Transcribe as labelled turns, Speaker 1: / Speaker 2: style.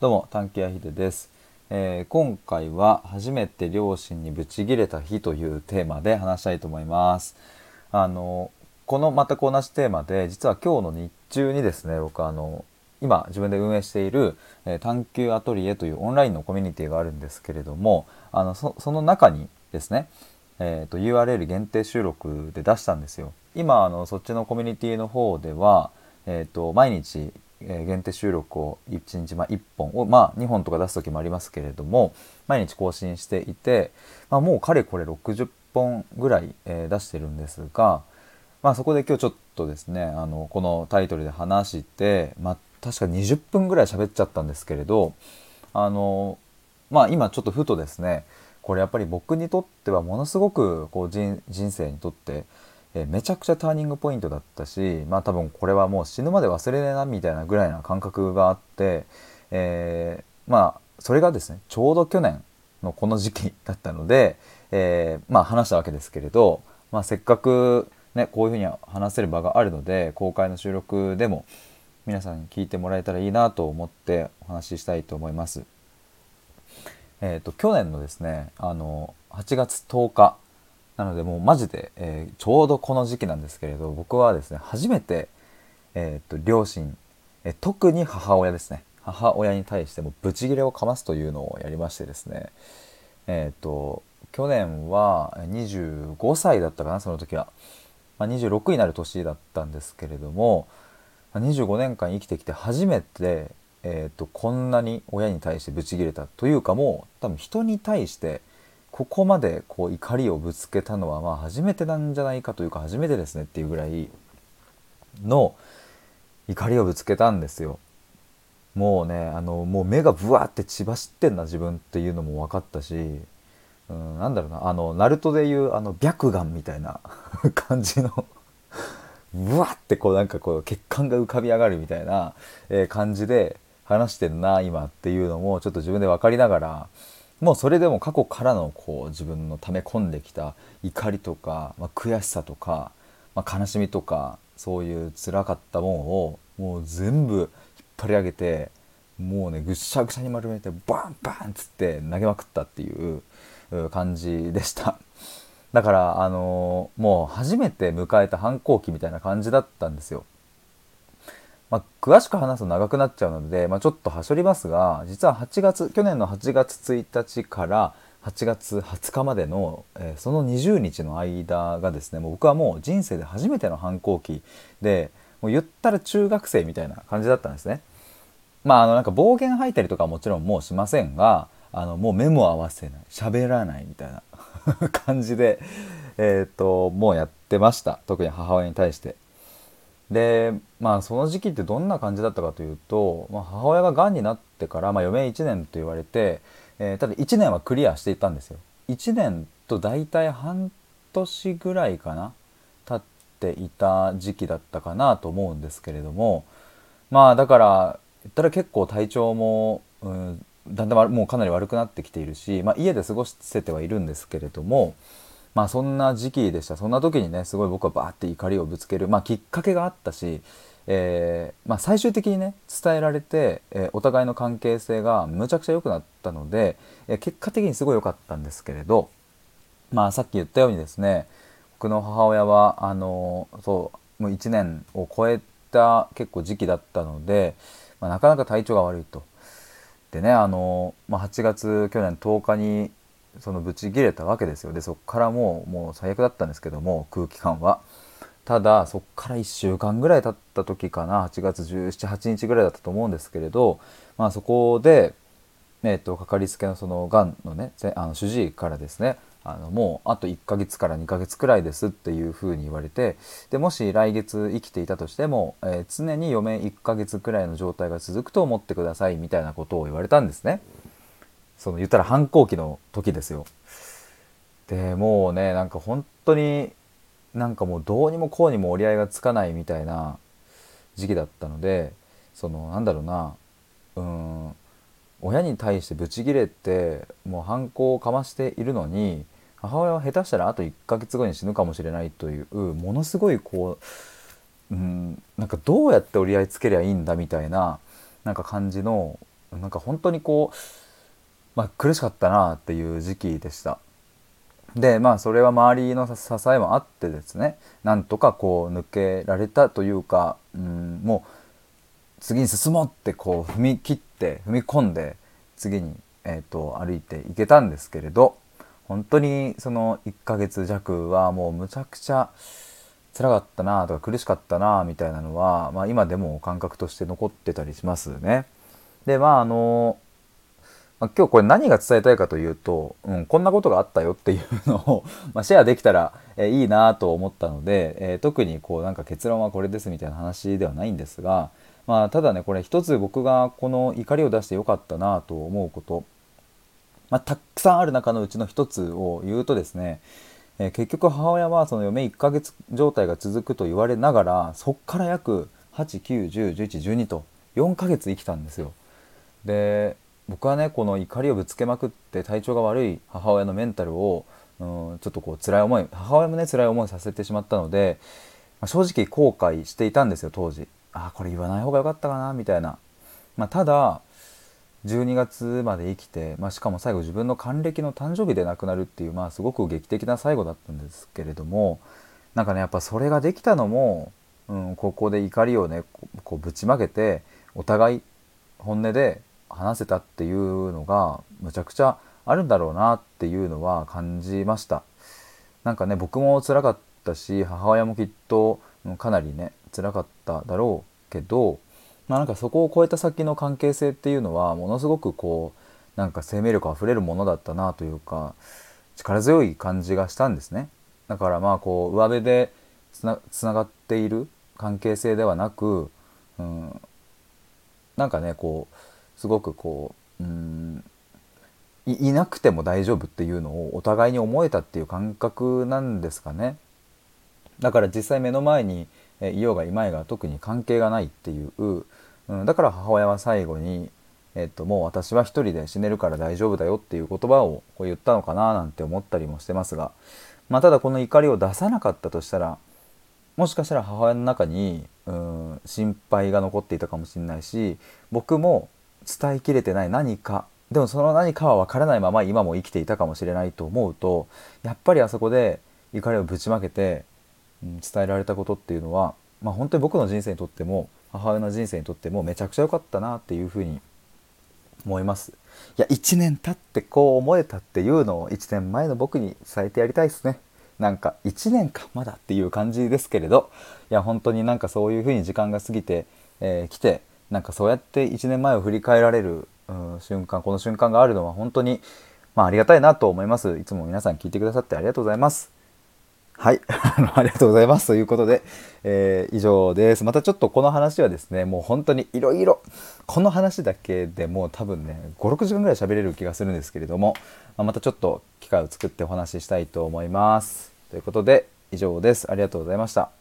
Speaker 1: どうも探偵やひでです、えー今回は初めて両親にブチギレた日というテーマで話したいと思います。あのこの全く同じテーマで実は今日の日中にですね僕あの今自分で運営している、えー探求アトリエというオンラインのコミュニティがあるんですけれどもあのその中にですねえー、と URL 限定収録で出したんですよ。今あのそっちのコミュニティの方では、えー、と毎日、えー限定収録を1日、まあ、1本を、まあ、2本とか出す時もありますけれども毎日更新していて、まあ、もうかれこれ60本ぐらい、えー出してるんですが、まあ、そこで今日ちょっとですねあのこのタイトルで話して、まあ、確か20分ぐらい喋っちゃったんですけれどあのまあ今ちょっとふとですねこれやっぱり僕にとってはものすごくこう人人生にとって、えーめちゃくちゃターニングポイントだったしまあ多分これはもう死ぬまで忘れねえなみたいなぐらいな感覚があって、えーまあそれがですねちょうど去年のこの時期だったので、えーまあ話したわけですけれど、まあ、せっかくねこういうふうに話せる場があるので公開の収録でも皆さんに聞いてもらえたらいいなと思ってお話ししたいと思います。えー、と去年のですねあの8月10日なのでもうマジで、えーちょうどこの時期なんですけれど僕はですね初めて、えー、と両親、えー特に母親ですね。母親に対してもブチギレをかますというのをやりましてですね。えっ、と去年は25歳だったかなその時は、まあ、26になる年だったんですけれども25年間生きてきて初めて、えー、とこんなに親に対してブチギレたというかもう多分人に対してここまでこう怒りをぶつけたのはまあ初めてなんじゃないかというか初めてですねっていうぐらいの怒りをぶつけたんですよ。もうねあのもう目がブワーって血走ってんな自分っていうのも分かったし、うん、なんだろうなあのナルトでいうあの白眼みたいな 感じのブワってこうなんかこう血管が浮かび上がるみたいな、えー感じで話してんな今っていうのもちょっと自分で分かりながらもうそれでも過去からのこう自分の溜め込んできた怒りとか、まあ、悔しさとか、まあ、悲しみとかそういう辛かったもんをもう全部引っ張り上げてもうねぐしゃぐしゃに丸めてバンバンっつって投げまくったっていう感じでした。だから、あのーもう初めて迎えた反抗期みたいな感じだったんですよ。まあ、詳しく話すと長くなっちゃうので、まあ、ちょっとはしょりますが実は8月去年の8月1日から8月20日までの、えーその20日の間がですねもう僕はもう人生で初めての反抗期でもう言ったら中学生みたいな感じだったんですね。まああのなんか暴言吐いたりとかもちろんもうしませんがあのもう目も合わせない喋らないみたいな 感じで、えー、ともうやってました特に母親に対して。でまあその時期ってどんな感じだったかというと、まあ、母親ががんになってから、まあ、余命1年と言われて、えーただ1年はクリアしていたんですよ。1年と大体半年ぐらいかな経っていた時期だったかなと思うんですけれどもまあだから言ったら結構体調も、うん、だんだんもうかなり悪くなってきているし、まあ、家で過ごせてはいるんですけれどもまあそんな時期でしたそんな時にねすごい僕はバーって怒りをぶつける、まあ、きっかけがあったし、えーまあ、最終的にね伝えられて、えーお互いの関係性がむちゃくちゃ良くなったので、えー結果的にすごい良かったんですけれど、まあ、さっき言ったようにですね僕の母親はあのそうもう1年を超えた結構時期だったので、まあ、なかなか体調が悪いと。でねあの、まあ、8月去年10日にそのブチ切れたわけですよ。でそこからもうもう最悪だったんですけども空気感は。ただそこから1週間ぐらい経った時かな。8月1718日ぐらいだったと思うんですけれど、まあ、そこで、えー、とかかりつけのそのがんのねあの主治医からですねあのもうあと1ヶ月から2ヶ月くらいですっていうふうに言われてでもし来月生きていたとしても、えー常に余命1ヶ月くらいの状態が続くと思ってくださいみたいなことを言われたんですね。その言ったら反抗期の時ですよ。でもうねなんか本当になんかもうどうにもこうにも折り合いがつかないみたいな時期だったのでそのなんだろうなうん親に対してブチギレてもう反抗をかましているのに母親は下手したらあと1ヶ月後に死ぬかもしれないというものすごいこう、うん、なんかどうやって折り合いつけりゃいいんだみたいななんか感じのなんか本当にこう、まあ、苦しかったなっていう時期でした。でまあそれは周りの支えもあってですねなんとかこう抜けられたというか、うん、もう次に進もうってこう踏み切って踏み込んで次に、えーと、歩いていけたんですけれど本当にその1ヶ月弱はもうむちゃくちゃ辛かったなとか苦しかったなみたいなのは、まあ、今でも感覚として残ってたりしますね。でまああのまあ、今日これ何が伝えたいかというと、うん、こんなことがあったよっていうのを まシェアできたら、え、いいなと思ったので、えー、特にこうなんか結論はこれですみたいな話ではないんですが、まあ、ただねこれ一つ僕がこの怒りを出してよかったなと思うこと、まあ、たくさんある中のうちの一つを言うとですね、え、結局母親はその嫁1ヶ月状態が続くと言われながらそっから約89101112と4ヶ月生きたんですよ。で僕はねこの怒りをぶつけまくって体調が悪い母親のメンタルを、うん、ちょっとこう辛い思い母親もね辛い思いさせてしまったので、まあ、正直後悔していたんですよ当時。あこれ言わない方が良かったかなみたいな、まあ、ただ12月まで生きて、まあ、しかも最後自分の還暦の誕生日で亡くなるっていう、まあ、すごく劇的な最後だったんですけれどもなんかねやっぱそれができたのも、うん、ここで怒りをねこうぶちまけてお互い本音で話せたっていうのがむちゃくちゃあるんだろうなっていうのは感じました。なんかね僕も辛かったし母親もきっとかなりね辛かっただろうけど、まあ、なんかそこを超えた先の関係性っていうのはものすごくこうなんか生命力あふれるものだったなというか力強い感じがしたんですね。だからまあこう上辺でつながっている関係性ではなく、うん、なんかねこうすごくこう、うん、いなくても大丈夫っていうのをお互いに思えたっていう感覚なんですかね。だから実際目の前にいようがいまいが特に関係がないっていう、うん、だから母親は最後に、えっと、もう私は一人で死ねるから大丈夫だよっていう言葉をこう言ったのかななんて思ったりもしてますが、まあ、ただこの怒りを出さなかったとしたらもしかしたら母親の中に、うん、心配が残っていたかもしれないし僕も伝えきれてない何か。でもその何かは分からないまま今も生きていたかもしれないと思うとやっぱりあそこで怒りをぶちまけてうん伝えられたことっていうのは、まあ、本当に僕の人生にとっても母親の人生にとってもめちゃくちゃ良かったなっていうふうに思います。いや1年経ってこう思えたっていうのを1年前の僕に伝えてやりたいですね。なんか1年かまだっていう感じですけれどいや本当になんかそういうふうに時間が過ぎてき、えー、てなんかそうやって1年前を振り返られる、うん、瞬間この瞬間があるのは本当に、まあ、ありがたいなと思いますいつも皆さん聞いてくださってありがとうございますはい。ありがとうございます。ということで、えー、以上です。またちょっとこの話はですね、もう本当にいろいろ、この話だけでもう多分ね、5、6時間ぐらい喋れる気がするんですけれども、ままたちょっと機会を作ってお話ししたいと思います。ということで、以上です。ありがとうございました。